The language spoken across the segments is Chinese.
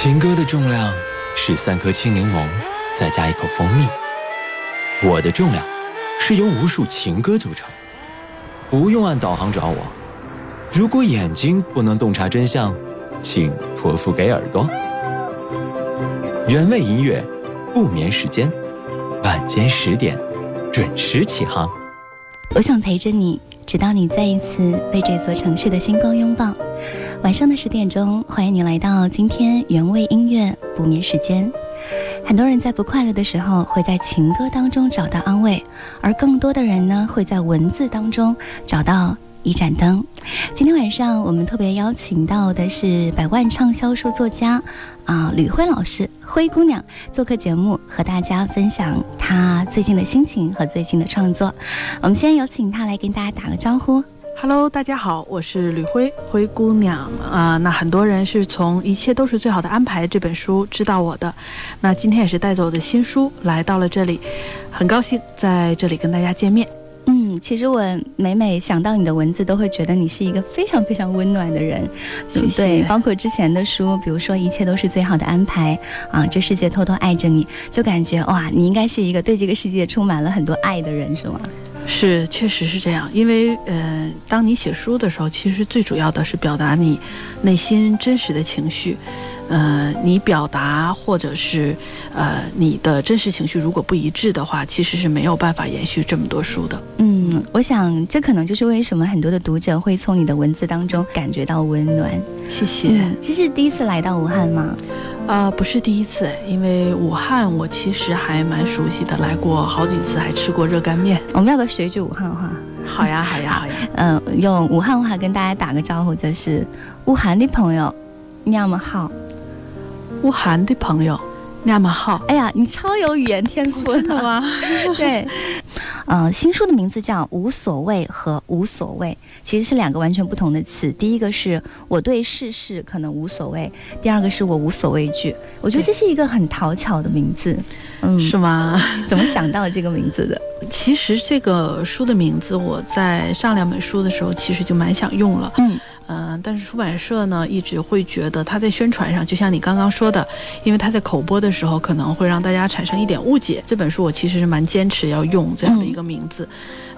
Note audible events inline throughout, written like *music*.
情歌的重量是三颗青柠檬，再加一口蜂蜜。我的重量是由无数情歌组成。不用按导航找我。如果眼睛不能洞察真相，请托付给耳朵。原味音乐，不眠时间，晚间十点准时起航。我想陪着你，直到你再一次被这座城市的星光拥抱。晚上的十点钟，欢迎你来到今天原味音乐不眠时间。很多人在不快乐的时候，会在情歌当中找到安慰，而更多的人呢，会在文字当中找到一盏灯。今天晚上我们特别邀请到的是百万畅销书作家啊吕辉老师，灰姑娘做客节目，和大家分享她最近的心情和最近的创作。我们先有请她来跟大家打个招呼。Hello，大家好，我是吕辉，灰姑娘啊。那很多人是从《一切都是最好的安排》这本书知道我的，那今天也是带着我的新书来到了这里，很高兴在这里跟大家见面。嗯，其实我每每想到你的文字，都会觉得你是一个非常非常温暖的人。谢谢。对，包括之前的书，比如说《一切都是最好的安排》啊，这世界偷偷爱着你，就感觉哇，你应该是一个对这个世界充满了很多爱的人，是吗？是，确实是这样。因为，呃，当你写书的时候，其实最主要的是表达你内心真实的情绪。呃，你表达或者是呃你的真实情绪如果不一致的话，其实是没有办法延续这么多书的。嗯，我想这可能就是为什么很多的读者会从你的文字当中感觉到温暖。谢谢。这是第一次来到武汉吗？呃，不是第一次，因为武汉我其实还蛮熟悉的，来过好几次，还吃过热干面。我们要不要学一句武汉话？*laughs* 好呀，好呀，好呀。*laughs* 嗯，用武汉话跟大家打个招呼，就是武汉的朋友，你们好。武汉的朋友，那么好。哎呀，你超有语言天赋，真的吗？*laughs* 对。嗯，*laughs* 新书的名字叫《无所谓》和“无所谓”，其实是两个完全不同的词。第一个是我对世事可能无所谓，第二个是我无所畏惧。我觉得这是一个很讨巧的名字，嗯，是吗？*laughs* 怎么想到这个名字的？其实这个书的名字，我在上两本书的时候，其实就蛮想用了，嗯。嗯，但是出版社呢一直会觉得他在宣传上，就像你刚刚说的，因为他在口播的时候可能会让大家产生一点误解。这本书我其实是蛮坚持要用这样的一个名字。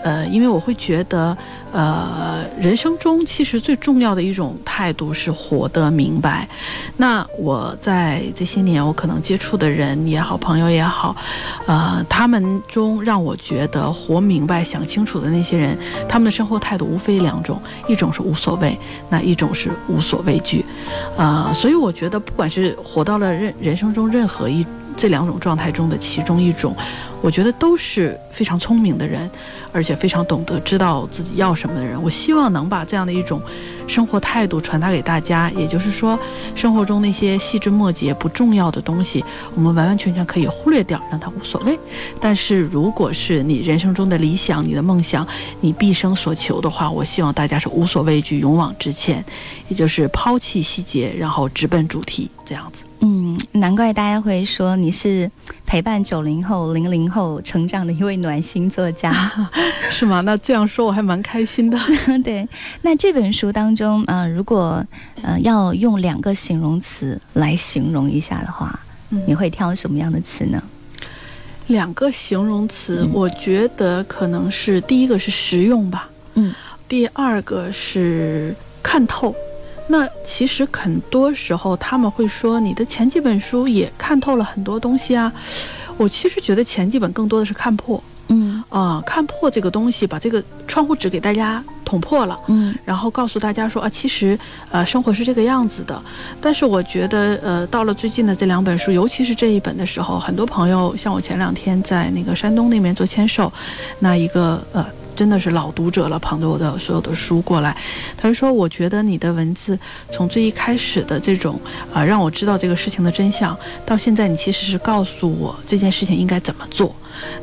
呃，因为我会觉得，呃，人生中其实最重要的一种态度是活得明白。那我在这些年，我可能接触的人也好，朋友也好，呃，他们中让我觉得活明白、想清楚的那些人，他们的生活态度无非两种：一种是无所谓，那一种是无所畏惧。呃，所以我觉得，不管是活到了人人生中任何一这两种状态中的其中一种。我觉得都是非常聪明的人，而且非常懂得知道自己要什么的人。我希望能把这样的一种生活态度传达给大家。也就是说，生活中那些细枝末节不重要的东西，我们完完全全可以忽略掉，让它无所谓。但是，如果是你人生中的理想、你的梦想、你毕生所求的话，我希望大家是无所畏惧、勇往直前，也就是抛弃细节，然后直奔主题，这样子。嗯，难怪大家会说你是陪伴九零后、零零后成长的一位暖心作家，*laughs* 是吗？那这样说我还蛮开心的。*laughs* 对，那这本书当中呃，如果呃要用两个形容词来形容一下的话，你会挑什么样的词呢？两个形容词，我觉得可能是第一个是实用吧，嗯，第二个是看透。那其实很多时候他们会说你的前几本书也看透了很多东西啊，我其实觉得前几本更多的是看破，嗯啊，看破这个东西，把这个窗户纸给大家捅破了，嗯，然后告诉大家说啊，其实呃生活是这个样子的。但是我觉得呃到了最近的这两本书，尤其是这一本的时候，很多朋友像我前两天在那个山东那边做签售，那一个呃。真的是老读者了，捧着我的所有的书过来，他就说：“我觉得你的文字从最一开始的这种啊，让我知道这个事情的真相，到现在你其实是告诉我这件事情应该怎么做。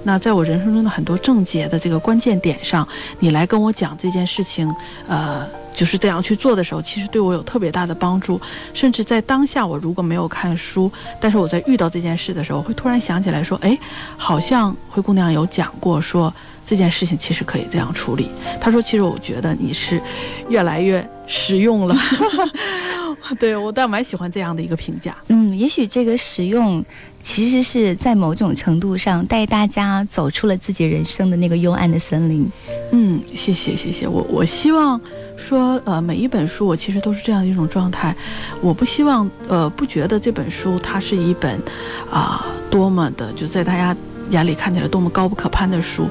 那在我人生中的很多症结的这个关键点上，你来跟我讲这件事情，呃，就是这样去做的时候，其实对我有特别大的帮助。甚至在当下，我如果没有看书，但是我在遇到这件事的时候，会突然想起来说：，哎，好像灰姑娘有讲过说。”这件事情其实可以这样处理。他说：“其实我觉得你是越来越实用了。*laughs* ”对我倒蛮喜欢这样的一个评价。嗯，也许这个实用其实是在某种程度上带大家走出了自己人生的那个幽暗的森林。嗯，谢谢谢谢。我我希望说，呃，每一本书我其实都是这样一种状态。我不希望，呃，不觉得这本书它是一本啊多么的就在大家眼里看起来多么高不可攀的书。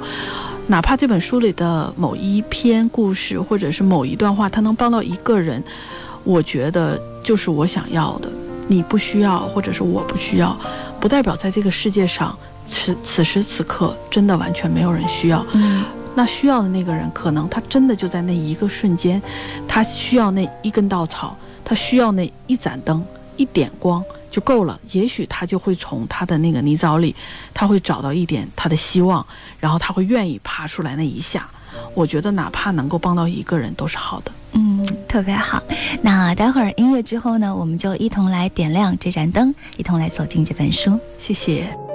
哪怕这本书里的某一篇故事，或者是某一段话，它能帮到一个人，我觉得就是我想要的。你不需要，或者是我不需要，不代表在这个世界上此此时此刻真的完全没有人需要。嗯，那需要的那个人，可能他真的就在那一个瞬间，他需要那一根稻草，他需要那一盏灯，一点光。就够了，也许他就会从他的那个泥沼里，他会找到一点他的希望，然后他会愿意爬出来那一下。我觉得哪怕能够帮到一个人都是好的。嗯，特别好。那待会儿音乐之后呢，我们就一同来点亮这盏灯，一同来走进这本书。谢谢。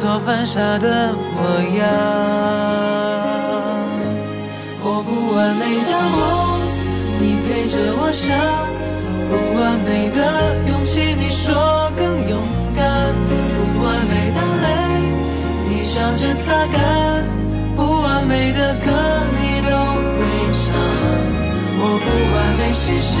错犯傻的模样。我不完美的梦，你陪着我想；不完美的勇气，你说更勇敢；不完美的泪。你笑着擦干，不完美的歌你都会唱。我不完美心事，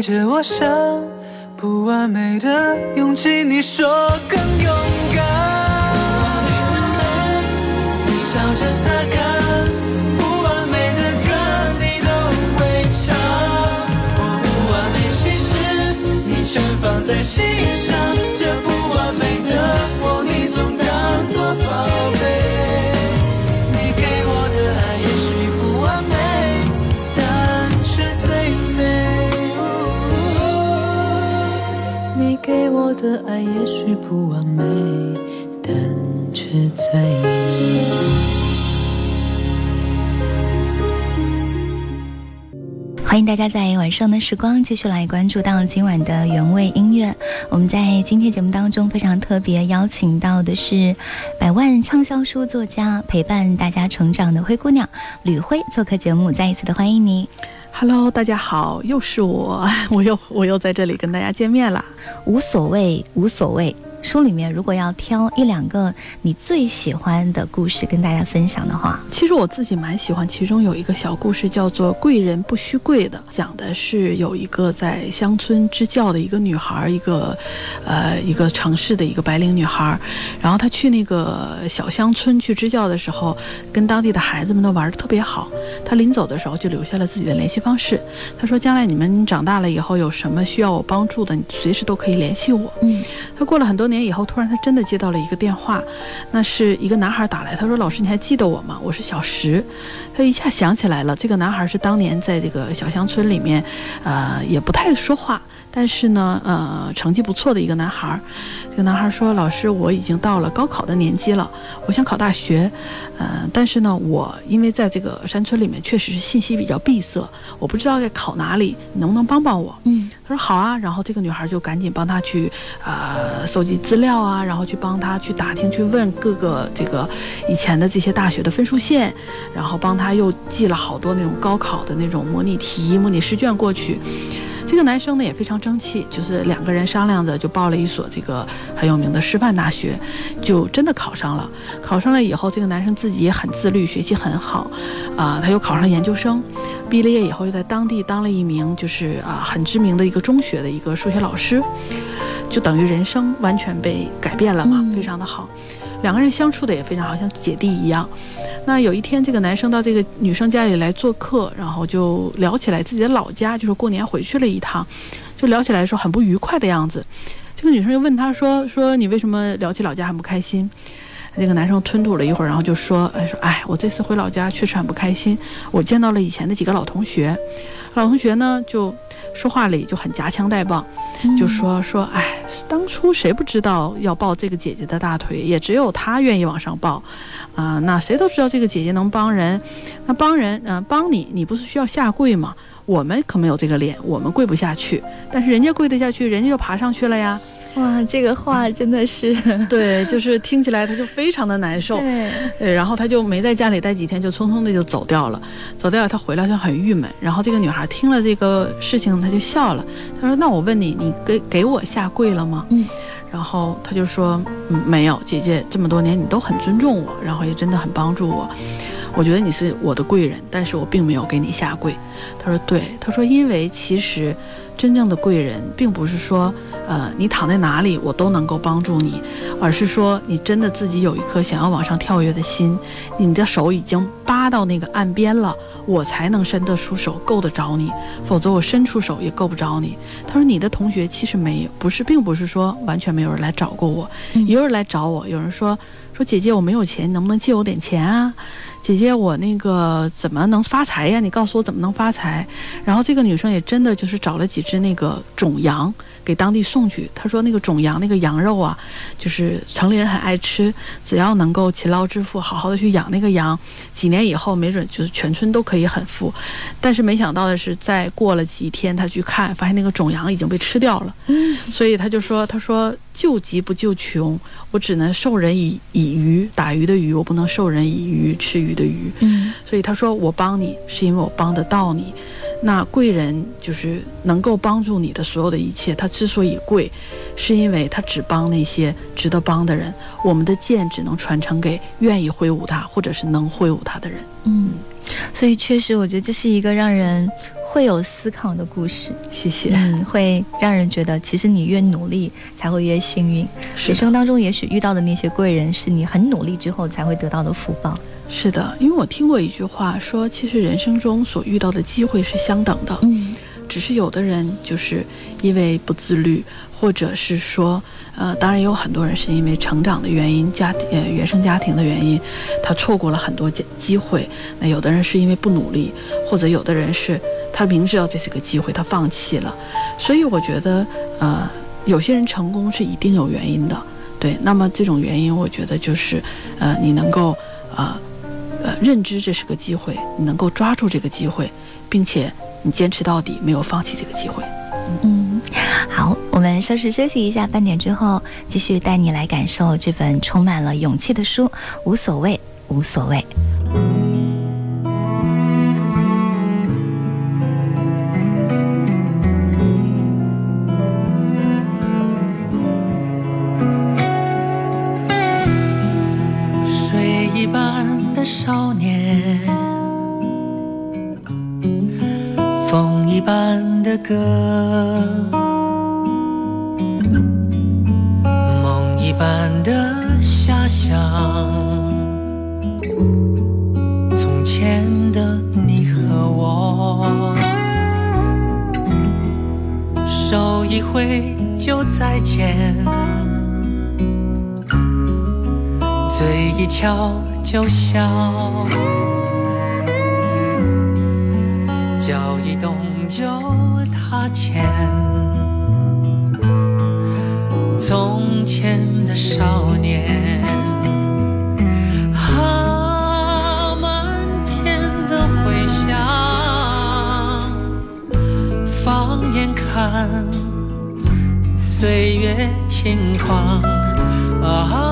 陪着我想不完美的勇气，你说更勇敢。不完美的泪，你笑着擦干；不完美的歌，你都会唱。我不完美心事，你全放在心的爱也许不完美，但却最美。欢迎大家在晚上的时光继续来关注到今晚的原味音乐。我们在今天节目当中非常特别邀请到的是百万畅销书作家，陪伴大家成长的灰姑娘吕辉做客节目，再一次的欢迎你。Hello，大家好，又是我，*laughs* 我又我又在这里跟大家见面了。无所谓，无所谓。书里面如果要挑一两个你最喜欢的故事跟大家分享的话，其实我自己蛮喜欢。其中有一个小故事叫做《贵人不须贵》的，讲的是有一个在乡村支教的一个女孩，一个呃一个城市的一个白领女孩，然后她去那个小乡村去支教的时候，跟当地的孩子们都玩的特别好。她临走的时候就留下了自己的联系方式，她说：“将来你们长大了以后有什么需要我帮助的，你随时都可以联系我。”嗯，她过了很多。年以后，突然他真的接到了一个电话，那是一个男孩打来。他说：“老师，你还记得我吗？我是小石。”他一下想起来了，这个男孩是当年在这个小乡村里面，呃，也不太说话。但是呢，呃，成绩不错的一个男孩儿，这个男孩说：“老师，我已经到了高考的年纪了，我想考大学，嗯，但是呢，我因为在这个山村里面确实是信息比较闭塞，我不知道该考哪里，你能不能帮帮我？”嗯，他说：“好啊。”然后这个女孩就赶紧帮他去，呃，搜集资料啊，然后去帮他去打听、去问各个这个以前的这些大学的分数线，然后帮他又寄了好多那种高考的那种模拟题、模拟试卷过去。这个男生呢也非常争气，就是两个人商量着就报了一所这个很有名的师范大学，就真的考上了。考上了以后，这个男生自己也很自律，学习很好，啊，他又考上研究生，毕了业以后又在当地当了一名就是啊很知名的一个中学的一个数学老师，就等于人生完全被改变了嘛，非常的好。两个人相处的也非常好，像姐弟一样。那有一天，这个男生到这个女生家里来做客，然后就聊起来自己的老家，就是过年回去了一趟，就聊起来说很不愉快的样子。这个女生就问他说：“ *laughs* 说你为什么聊起老家很不开心？”这个男生吞吐了一会儿，然后就说：“哎，说哎，我这次回老家确实很不开心，我见到了以前的几个老同学，老同学呢就说话里就很夹枪带棒。”就说说，哎，当初谁不知道要抱这个姐姐的大腿？也只有她愿意往上抱，啊，那谁都知道这个姐姐能帮人，那帮人，嗯，帮你，你不是需要下跪吗？我们可没有这个脸，我们跪不下去，但是人家跪得下去，人家就爬上去了呀。哇，这个话真的是 *laughs* 对，就是听起来他就非常的难受，对，然后他就没在家里待几天，就匆匆的就走掉了。走掉，他回来就很郁闷。然后这个女孩听了这个事情，她就笑了。她说：“那我问你，你给给我下跪了吗？”嗯，然后他就说：“嗯，没有，姐姐这么多年你都很尊重我，然后也真的很帮助我。我觉得你是我的贵人，但是我并没有给你下跪。”他说：“对，他说因为其实。”真正的贵人，并不是说，呃，你躺在哪里我都能够帮助你，而是说你真的自己有一颗想要往上跳跃的心，你的手已经扒到那个岸边了，我才能伸得出手够得着你，否则我伸出手也够不着你。他说，你的同学其实没有，不是，并不是说完全没有人来找过我，也有人来找我，有人说说姐姐我没有钱，能不能借我点钱啊？姐姐，我那个怎么能发财呀？你告诉我怎么能发财？然后这个女生也真的就是找了几只那个种羊。给当地送去。他说那个种羊那个羊肉啊，就是城里人很爱吃。只要能够勤劳致富，好好的去养那个羊，几年以后没准就是全村都可以很富。但是没想到的是，再过了几天，他去看，发现那个种羊已经被吃掉了。嗯，所以他就说：“他说救急不救穷，我只能授人以以渔，打鱼的鱼，我不能授人以渔，吃鱼的鱼。”嗯，所以他说我帮你是因为我帮得到你。那贵人就是能够帮助你的所有的一切。他之所以贵，是因为他只帮那些值得帮的人。我们的剑只能传承给愿意挥舞它或者是能挥舞它的人。嗯，所以确实，我觉得这是一个让人会有思考的故事。谢谢。嗯，会让人觉得，其实你越努力，才会越幸运。人生当中，也许遇到的那些贵人，是你很努力之后才会得到的福报。是的，因为我听过一句话说，其实人生中所遇到的机会是相等的，嗯，只是有的人就是因为不自律，或者是说，呃，当然也有很多人是因为成长的原因、家庭呃原生家庭的原因，他错过了很多机机会。那有的人是因为不努力，或者有的人是他明知道这是个机会，他放弃了。所以我觉得，呃。有些人成功是一定有原因的，对。那么这种原因，我觉得就是，呃，你能够，呃，呃，认知这是个机会，你能够抓住这个机会，并且你坚持到底，没有放弃这个机会。嗯，好，我们稍事休息一下，半点之后继续带你来感受这本充满了勇气的书。无所谓，无所谓。 그 一动就踏前。从前的少年，啊，漫天的回响，放眼看，岁月轻狂，啊。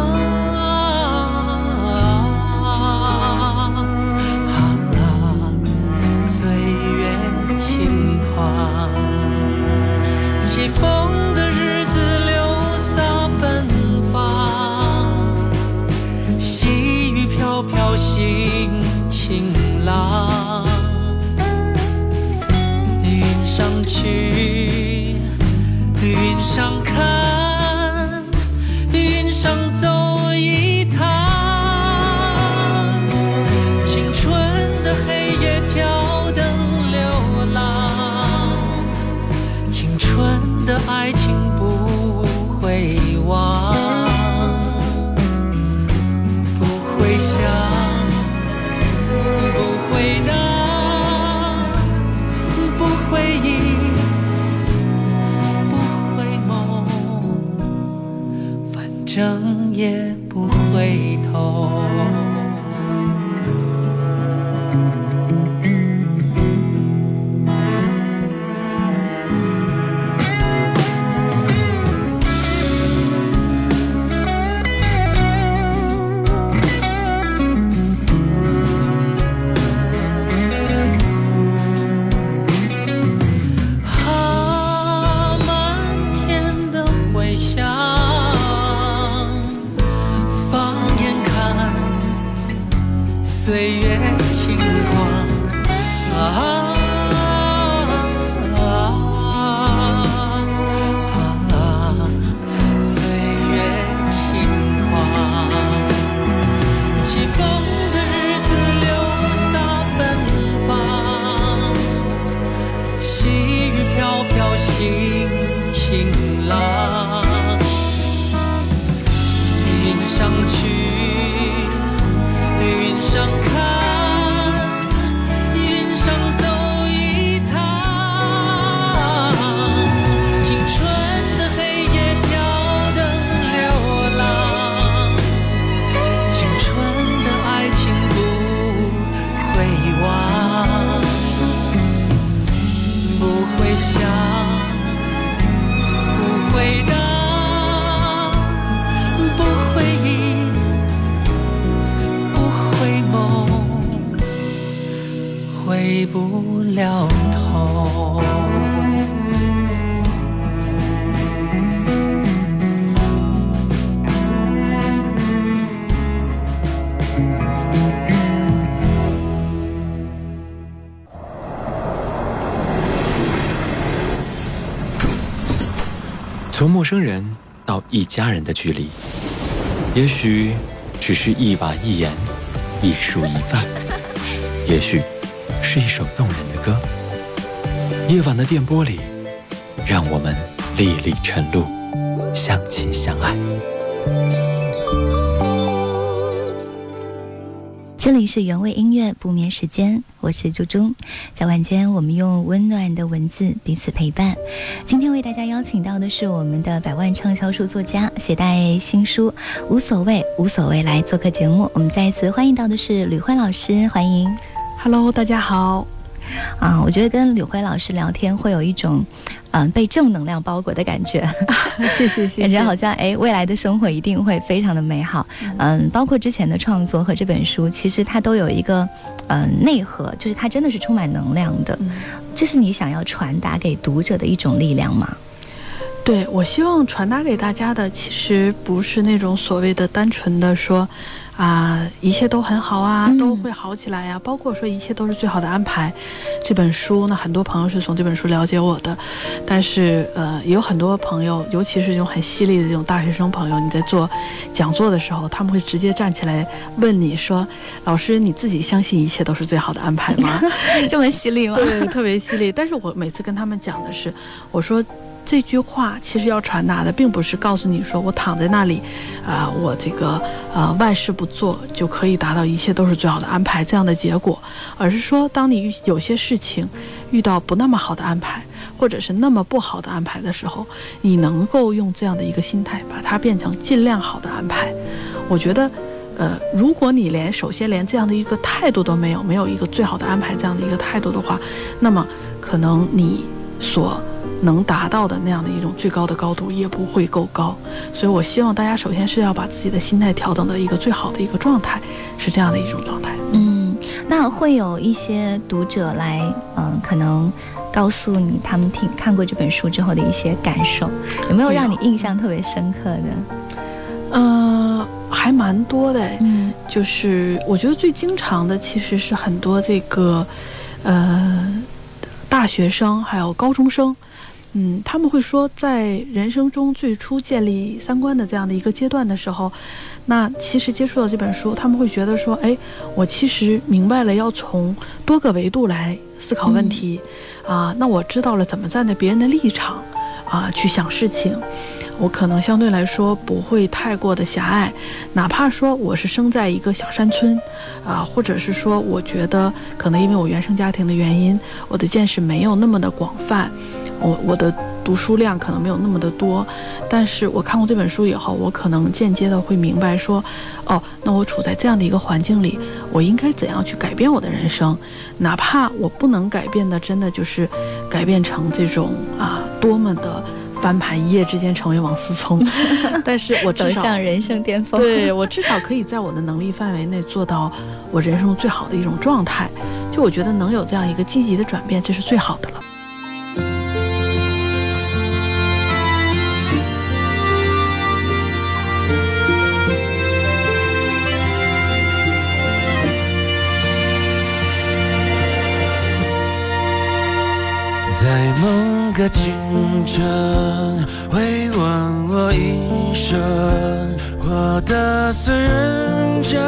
家人的距离，也许只是一瓦一言，一蔬一饭，也许是一首动人的歌。夜晚的电波里，让我们历历晨露，相亲相爱。这里是原味音乐不眠时间，我是猪猪。在晚间，我们用温暖的文字彼此陪伴。今天为大家邀请到的是我们的百万畅销书作家，携带新书《无所谓无所谓》来做客节目。我们再一次欢迎到的是吕欢老师，欢迎。Hello，大家好。啊，我觉得跟吕辉老师聊天会有一种，嗯，被正能量包裹的感觉。*laughs* 谢谢谢谢。感觉好像哎，未来的生活一定会非常的美好。嗯，包括之前的创作和这本书，其实它都有一个，嗯，内核，就是它真的是充满能量的。这是你想要传达给读者的一种力量吗？对，我希望传达给大家的，其实不是那种所谓的单纯的说。啊，一切都很好啊，都会好起来呀。包括说一切都是最好的安排。这本书呢，很多朋友是从这本书了解我的，但是呃，也有很多朋友，尤其是这种很犀利的这种大学生朋友，你在做讲座的时候，他们会直接站起来问你说：“老师，你自己相信一切都是最好的安排吗？” *laughs* 这么犀利吗？对，特别犀利。但是我每次跟他们讲的是，我说。这句话其实要传达的，并不是告诉你说我躺在那里，啊，我这个呃万事不做就可以达到一切都是最好的安排这样的结果，而是说，当你遇有些事情遇到不那么好的安排，或者是那么不好的安排的时候，你能够用这样的一个心态把它变成尽量好的安排。我觉得，呃，如果你连首先连这样的一个态度都没有，没有一个最好的安排这样的一个态度的话，那么可能你所。能达到的那样的一种最高的高度也不会够高，所以我希望大家首先是要把自己的心态调整到一个最好的一个状态，是这样的一种状态。嗯，那会有一些读者来，嗯，可能告诉你他们听看过这本书之后的一些感受，有没有让你印象特别深刻的？嗯，还蛮多的。嗯，就是我觉得最经常的其实是很多这个，呃，大学生还有高中生。嗯，他们会说，在人生中最初建立三观的这样的一个阶段的时候，那其实接触到这本书，他们会觉得说，哎，我其实明白了要从多个维度来思考问题，啊，那我知道了怎么站在别人的立场，啊，去想事情，我可能相对来说不会太过的狭隘，哪怕说我是生在一个小山村，啊，或者是说我觉得可能因为我原生家庭的原因，我的见识没有那么的广泛。我我的读书量可能没有那么的多，但是我看过这本书以后，我可能间接的会明白说，哦，那我处在这样的一个环境里，我应该怎样去改变我的人生？哪怕我不能改变的，真的就是改变成这种啊，多么的翻盘，一夜之间成为王思聪，*laughs* 但是我走上人生巅峰，对我至少可以在我的能力范围内做到我人生最好的一种状态。就我觉得能有这样一个积极的转变，这是最好的了。某个清晨，回望我一生，活得虽认真，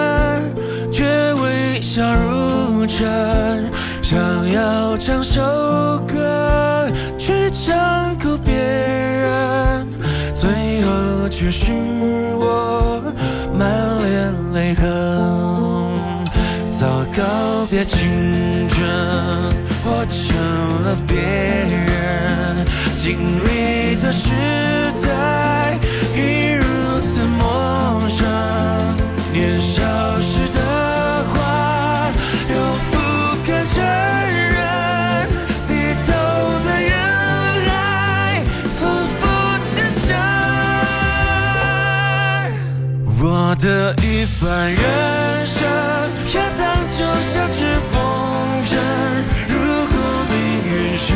却微笑如真。想要唱首歌，去唱够别人，最后却是我满脸泪痕。早告别青春。我成了别人经历的时代，已如此陌生。年少时的话，又不敢承认，低头在人海，浮浮沉沉。我的一半人生，要当就像只风筝。如果命运是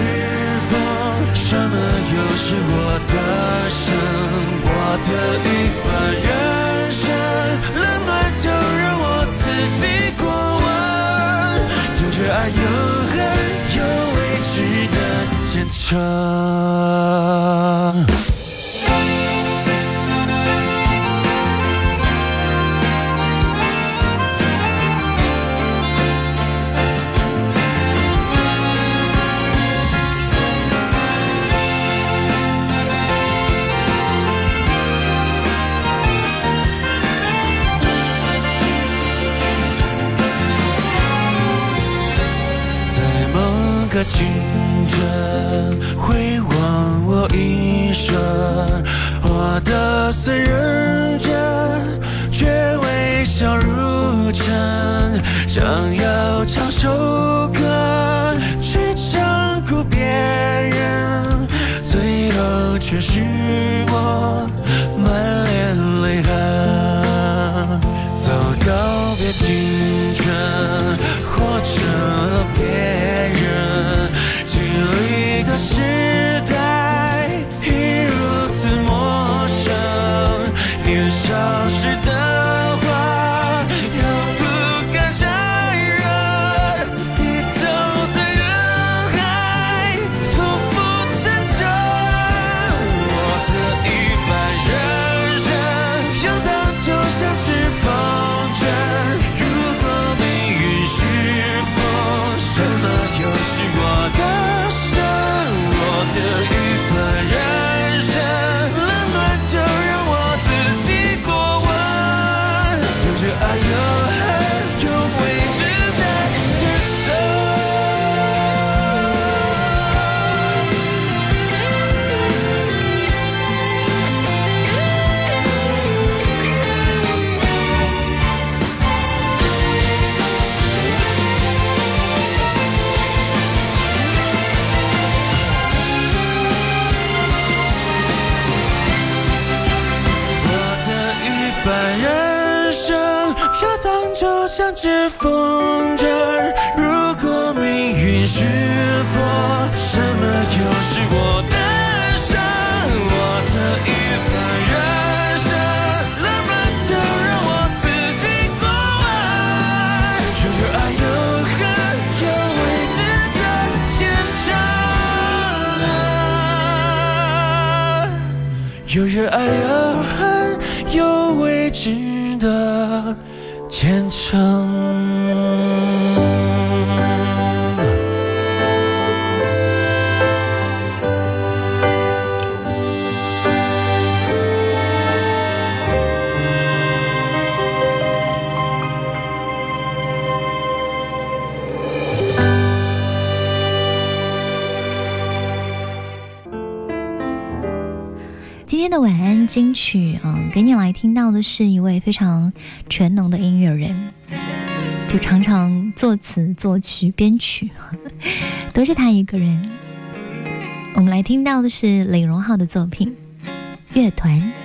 什么又是我的生？我的一半人生，冷暖就让我自己过问。有热爱，有恨，有未知的前程。青春回望，我一生活得虽认真，却微笑如尘。想要唱首歌去唱哭别人，最后却是我满脸泪痕，早告别青春，活成了。别人。今天的晚安金曲啊给你来听到的是一位非常全能的音乐人。就常常作词作曲编曲 *laughs* 都是他一个人。我们来听到的是李荣浩的作品乐团。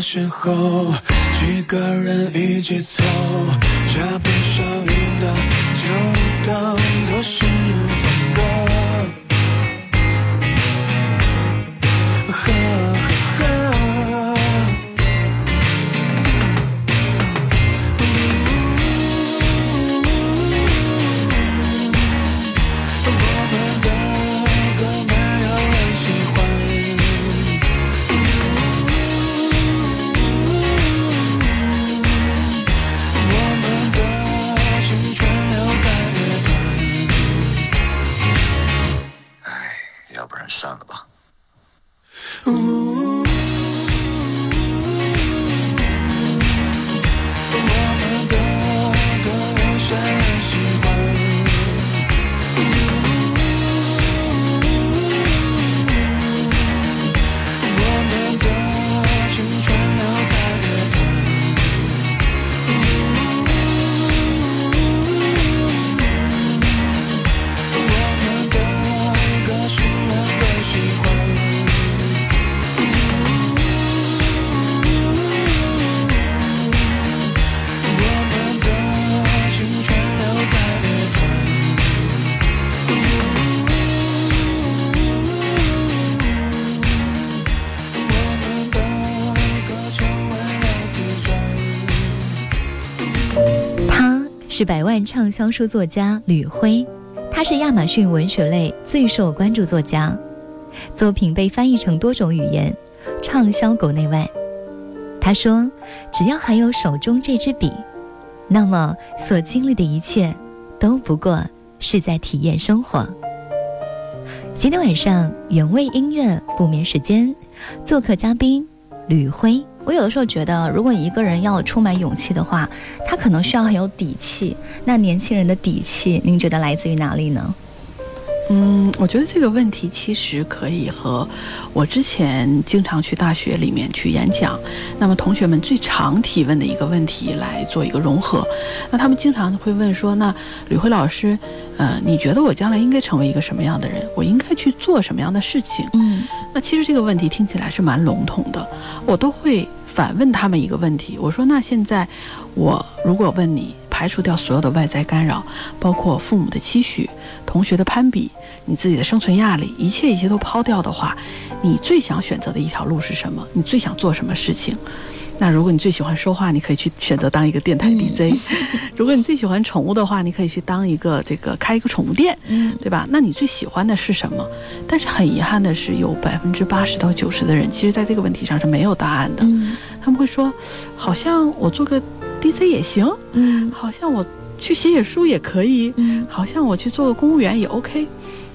时候，几个人一起走，下不上瘾的就当做是。万畅销书作家吕辉，他是亚马逊文学类最受关注作家，作品被翻译成多种语言，畅销国内外。他说：“只要还有手中这支笔，那么所经历的一切都不过是在体验生活。”今天晚上原味音乐不眠时间，做客嘉宾吕辉。我有的时候觉得，如果一个人要充满勇气的话，他可能需要很有底气。那年轻人的底气，您觉得来自于哪里呢？嗯，我觉得这个问题其实可以和我之前经常去大学里面去演讲，那么同学们最常提问的一个问题来做一个融合。那他们经常会问说：“那吕辉老师，呃，你觉得我将来应该成为一个什么样的人？我应该去做什么样的事情？”嗯，那其实这个问题听起来是蛮笼统的，我都会反问他们一个问题：我说，那现在我如果问你，排除掉所有的外在干扰，包括父母的期许、同学的攀比。你自己的生存压力，一切一切都抛掉的话，你最想选择的一条路是什么？你最想做什么事情？那如果你最喜欢说话，你可以去选择当一个电台 DJ；*laughs* 如果你最喜欢宠物的话，你可以去当一个这个开一个宠物店，对吧？那你最喜欢的是什么？但是很遗憾的是，有百分之八十到九十的人，其实在这个问题上是没有答案的。他们会说，好像我做个 DJ 也行，嗯，好像我去写写书也可以，嗯，好像我去做个公务员也 OK。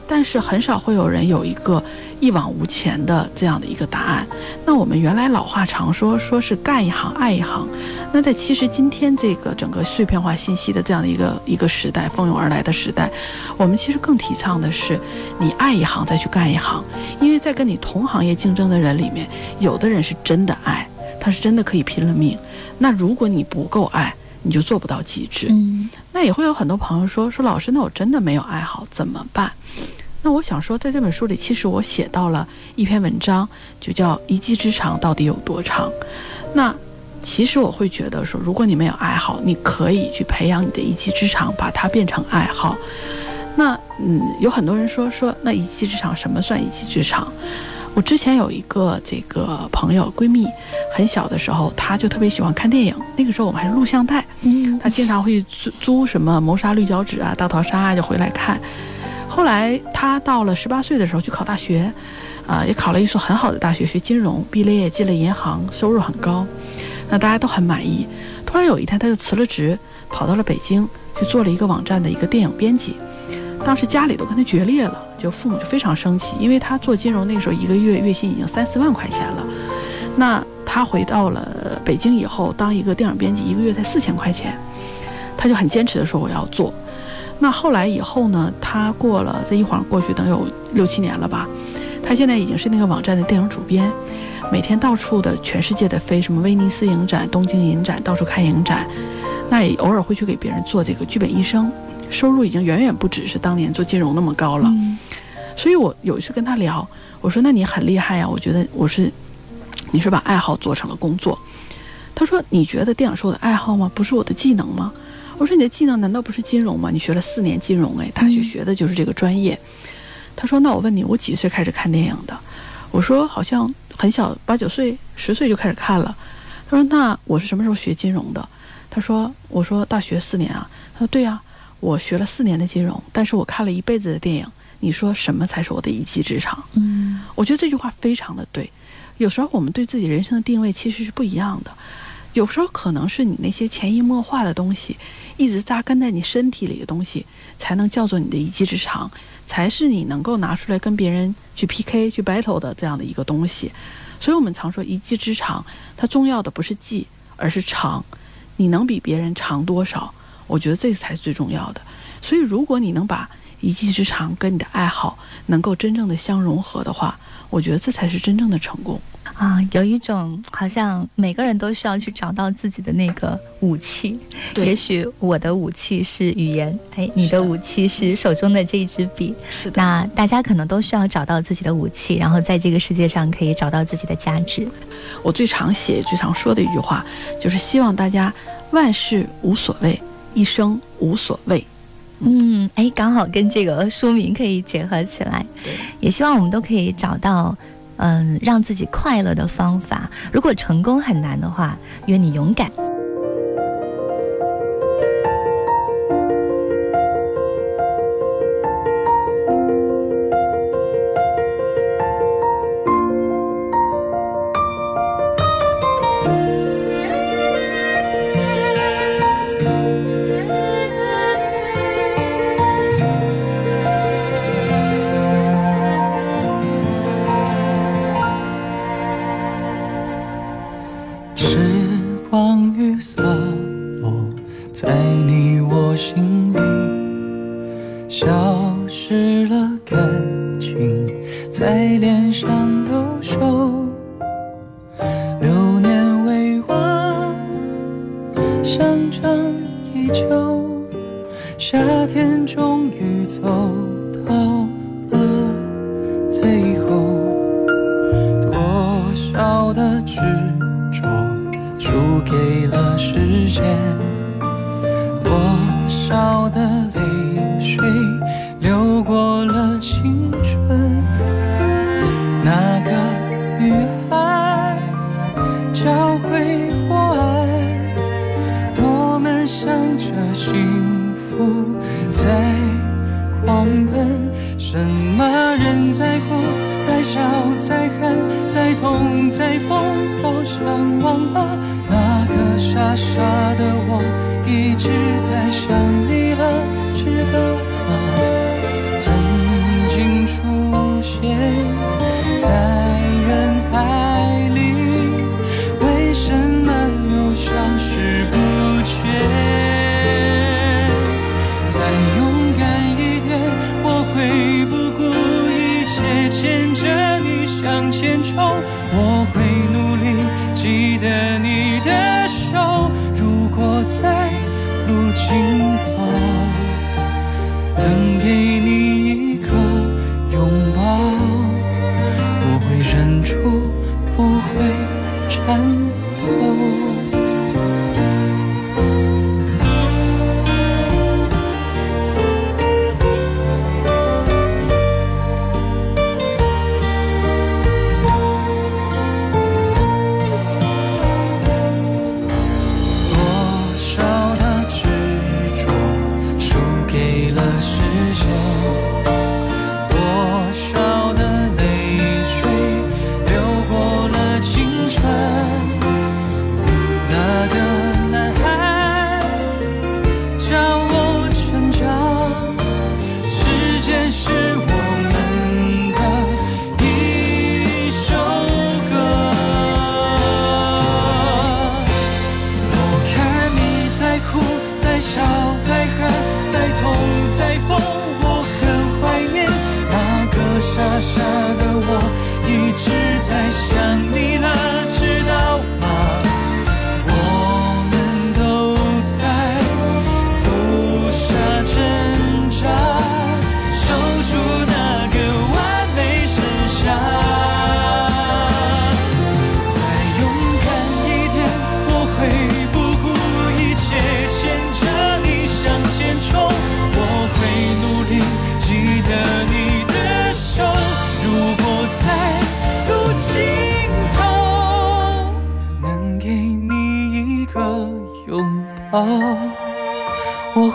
但是很少会有人有一个一往无前的这样的一个答案。那我们原来老话常说，说是干一行爱一行。那在其实今天这个整个碎片化信息的这样的一个一个时代，蜂拥而来的时代，我们其实更提倡的是你爱一行再去干一行。因为在跟你同行业竞争的人里面，有的人是真的爱，他是真的可以拼了命。那如果你不够爱，你就做不到极致。嗯，那也会有很多朋友说说老师，那我真的没有爱好怎么办？那我想说，在这本书里，其实我写到了一篇文章，就叫“一技之长到底有多长”。那其实我会觉得说，如果你没有爱好，你可以去培养你的一技之长，把它变成爱好。那嗯，有很多人说说，那一技之长什么算一技之长？我之前有一个这个朋友闺蜜，很小的时候，她就特别喜欢看电影。那个时候我们还是录像带，嗯，她经常会租租什么《谋杀绿脚趾》啊、《大逃杀》啊，就回来看。后来他到了十八岁的时候去考大学，啊，也考了一所很好的大学，学金融，毕了业进了银行，收入很高，那大家都很满意。突然有一天他就辞了职，跑到了北京去做了一个网站的一个电影编辑。当时家里都跟他决裂了，就父母就非常生气，因为他做金融那个时候一个月月薪已经三四万块钱了。那他回到了北京以后，当一个电影编辑，一个月才四千块钱，他就很坚持的说我要做。那后来以后呢？他过了这一晃过去，等有六七年了吧。他现在已经是那个网站的电影主编，每天到处的全世界的飞，什么威尼斯影展、东京影展，到处看影展。那也偶尔会去给别人做这个剧本医生，收入已经远远不只是当年做金融那么高了。所以我有一次跟他聊，我说：“那你很厉害呀，我觉得我是，你是把爱好做成了工作。”他说：“你觉得电影是我的爱好吗？不是我的技能吗？”我说你的技能难道不是金融吗？你学了四年金融，哎，大学学的就是这个专业。他说：“那我问你，我几岁开始看电影的？”我说：“好像很小，八九岁、十岁就开始看了。”他说：“那我是什么时候学金融的？”他说：“我说大学四年啊。”他说：“对呀，我学了四年的金融，但是我看了一辈子的电影。你说什么才是我的一技之长？”嗯，我觉得这句话非常的对。有时候我们对自己人生的定位其实是不一样的。有时候可能是你那些潜移默化的东西，一直扎根在你身体里的东西，才能叫做你的一技之长，才是你能够拿出来跟别人去 PK、去 battle 的这样的一个东西。所以我们常说一技之长，它重要的不是技，而是长。你能比别人长多少？我觉得这才是最重要的。所以，如果你能把一技之长跟你的爱好能够真正的相融合的话，我觉得这才是真正的成功。啊，有一种好像每个人都需要去找到自己的那个武器。对，也许我的武器是语言，哎，你的武器是手中的这一支笔。是的。那大家可能都需要找到自己的武器，然后在这个世界上可以找到自己的价值。我最常写、最常说的一句话，就是希望大家万事无所谓，一生无所谓。嗯，哎，刚好跟这个书名可以结合起来。也希望我们都可以找到。嗯，让自己快乐的方法。如果成功很难的话，愿你勇敢。时光雨洒落在你我心里消失了感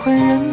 会认。